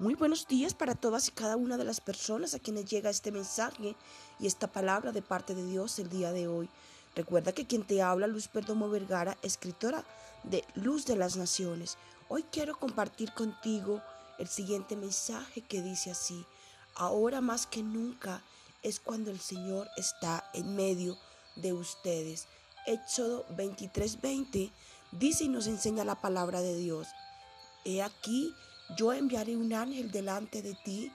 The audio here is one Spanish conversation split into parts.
Muy buenos días para todas y cada una de las personas a quienes llega este mensaje y esta palabra de parte de Dios el día de hoy. Recuerda que quien te habla, Luz Perdomo Vergara, escritora de Luz de las Naciones. Hoy quiero compartir contigo el siguiente mensaje que dice así, ahora más que nunca es cuando el Señor está en medio de ustedes. Éxodo 23:20 dice y nos enseña la palabra de Dios. He aquí yo enviaré un ángel delante de ti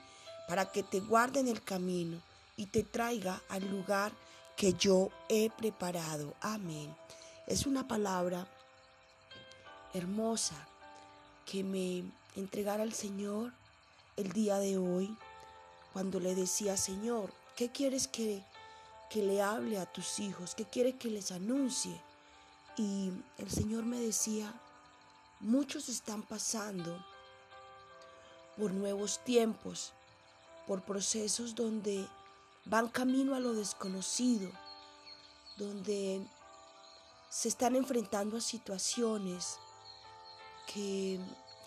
para que te guarde en el camino y te traiga al lugar que yo he preparado. Amén. Es una palabra hermosa que me entregara el Señor el día de hoy cuando le decía, Señor, ¿qué quieres que, que le hable a tus hijos? ¿Qué quieres que les anuncie? Y el Señor me decía, muchos están pasando por nuevos tiempos, por procesos donde van camino a lo desconocido, donde se están enfrentando a situaciones que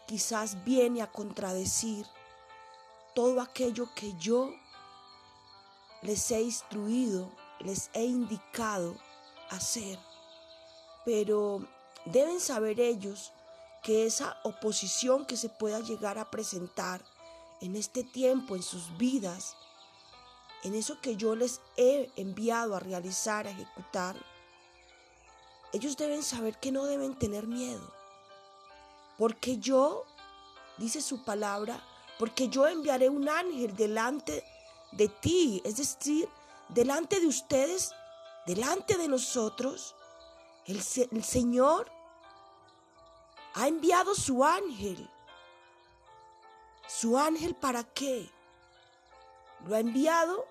quizás viene a contradecir todo aquello que yo les he instruido, les he indicado hacer. Pero deben saber ellos que esa oposición que se pueda llegar a presentar en este tiempo, en sus vidas, en eso que yo les he enviado a realizar, a ejecutar, ellos deben saber que no deben tener miedo. Porque yo, dice su palabra, porque yo enviaré un ángel delante de ti, es decir, delante de ustedes, delante de nosotros. El, el Señor ha enviado su ángel. ¿Su ángel para qué? Lo ha enviado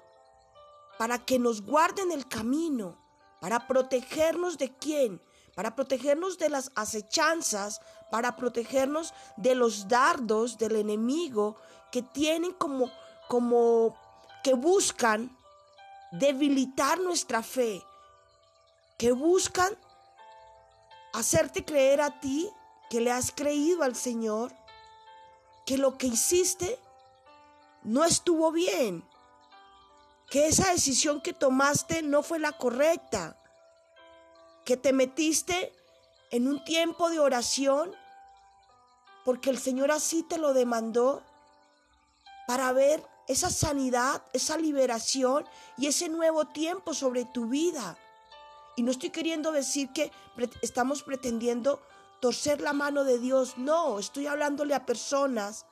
para que nos guarden el camino, para protegernos de quién, para protegernos de las acechanzas, para protegernos de los dardos del enemigo que tienen como, como, que buscan debilitar nuestra fe, que buscan hacerte creer a ti que le has creído al Señor, que lo que hiciste no estuvo bien, que esa decisión que tomaste no fue la correcta, que te metiste en un tiempo de oración porque el Señor así te lo demandó para ver esa sanidad, esa liberación y ese nuevo tiempo sobre tu vida. Y no estoy queriendo decir que estamos pretendiendo torcer la mano de Dios. No, estoy hablándole a personas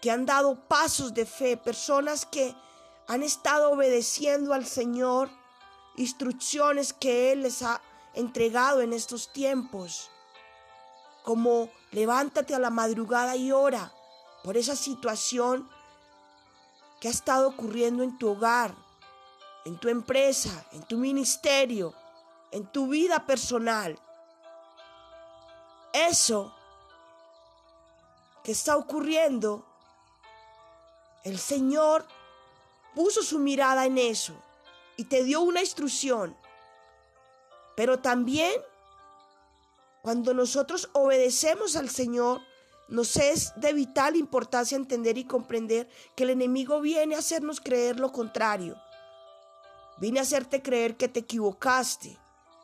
que han dado pasos de fe, personas que han estado obedeciendo al Señor, instrucciones que Él les ha entregado en estos tiempos, como levántate a la madrugada y ora por esa situación que ha estado ocurriendo en tu hogar, en tu empresa, en tu ministerio, en tu vida personal eso que está ocurriendo, el Señor puso su mirada en eso y te dio una instrucción. Pero también cuando nosotros obedecemos al Señor, nos es de vital importancia entender y comprender que el enemigo viene a hacernos creer lo contrario. Viene a hacerte creer que te equivocaste.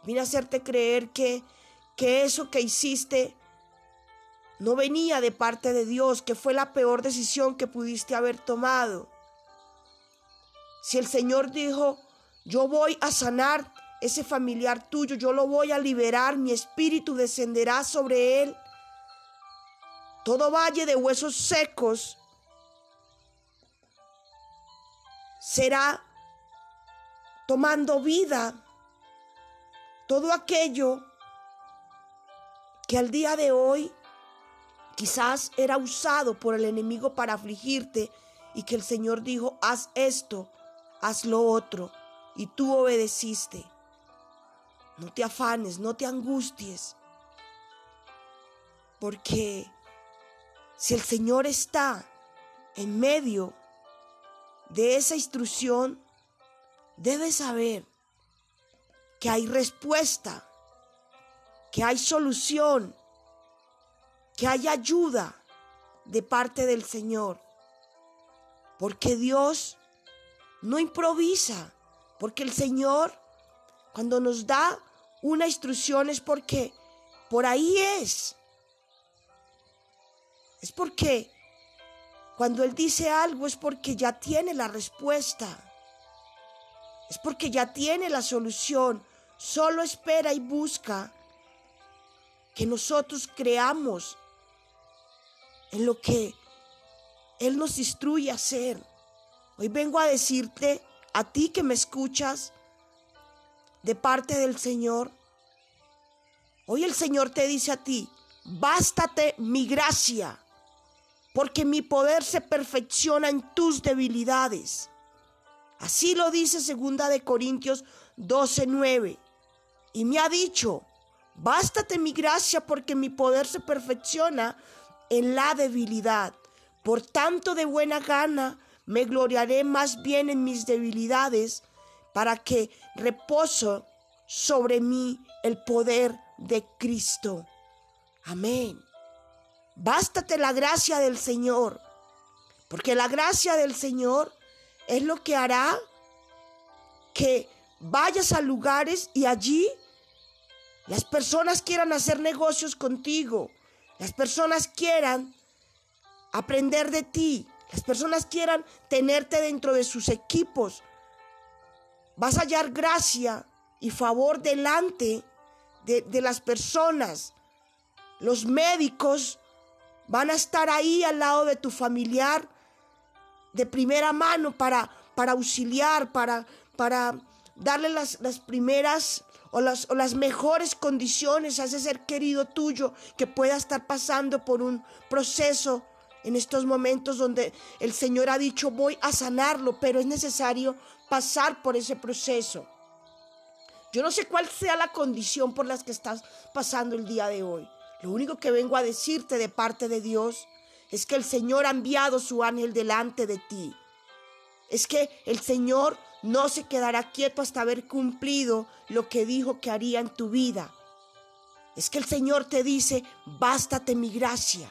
Viene a hacerte creer que que eso que hiciste no venía de parte de Dios, que fue la peor decisión que pudiste haber tomado. Si el Señor dijo, yo voy a sanar ese familiar tuyo, yo lo voy a liberar, mi espíritu descenderá sobre él. Todo valle de huesos secos será tomando vida. Todo aquello que al día de hoy quizás era usado por el enemigo para afligirte y que el Señor dijo, haz esto, haz lo otro, y tú obedeciste. No te afanes, no te angusties, porque si el Señor está en medio de esa instrucción, debes saber que hay respuesta que hay solución, que hay ayuda, de parte del Señor. Porque Dios no improvisa, porque el Señor cuando nos da una instrucción es porque por ahí es. Es porque cuando Él dice algo es porque ya tiene la respuesta. Es porque ya tiene la solución. Solo espera y busca que nosotros creamos en lo que Él nos instruye a hacer. Hoy vengo a decirte, a ti que me escuchas, de parte del Señor, hoy el Señor te dice a ti, bástate mi gracia, porque mi poder se perfecciona en tus debilidades. Así lo dice segunda de Corintios 12:9. Y me ha dicho, bástate mi gracia porque mi poder se perfecciona en la debilidad. Por tanto, de buena gana me gloriaré más bien en mis debilidades, para que reposo sobre mí el poder de Cristo. Amén. Bástate la gracia del Señor, porque la gracia del Señor es lo que hará que vayas a lugares y allí las personas quieran hacer negocios contigo. Las personas quieran aprender de ti, las personas quieran tenerte dentro de sus equipos, vas a hallar gracia y favor delante de, las personas. Los médicos van a estar ahí al lado de tu familiar de primera mano para, para auxiliar, para, para darle las, las primeras o las, las mejores condiciones a ese ser querido tuyo que pueda estar pasando por un proceso en estos momentos donde el Señor ha dicho voy a sanarlo, pero es necesario pasar por ese proceso. Yo no sé cuál sea la condición por la que estás pasando el día de hoy. Lo único que vengo a decirte de parte de Dios es que el Señor ha enviado su ángel delante de ti. Es que el Señor no se quedará quieto hasta haber cumplido lo que dijo que haría en tu vida. Es que el Señor te dice, bástate mi gracia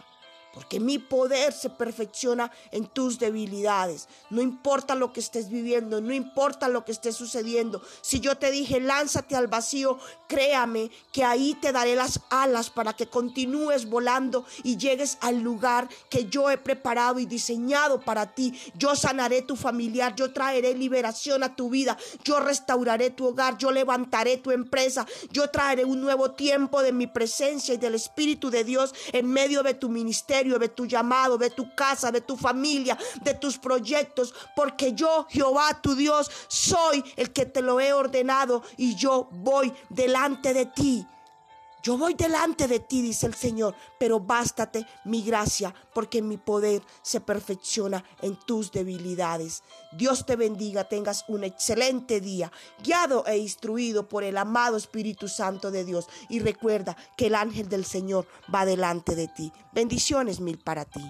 porque mi poder se perfecciona en tus debilidades. No importa lo que estés viviendo, no importa lo que esté sucediendo. Si yo te dije, lánzate al vacío, créame que ahí te daré las alas para que continúes volando y llegues al lugar que yo he preparado y diseñado para ti. Yo sanaré tu familiar, yo traeré liberación a tu vida, yo restauraré tu hogar, yo levantaré tu empresa, yo traeré un nuevo tiempo de mi presencia y del Espíritu de Dios en medio de tu de tu llamado, de tu casa, de tu familia, de tus proyectos, porque yo, Jehová, tu Dios, soy el que te lo he ordenado y yo voy delante de ti. Yo voy delante de ti, dice el Señor, pero bástate mi gracia, porque mi poder se perfecciona en tus debilidades. Dios te bendiga, tengas un excelente día, guiado e instruido por el amado Espíritu Santo de Dios. Y recuerda que el ángel del Señor va delante de ti. Bendiciones mil para ti.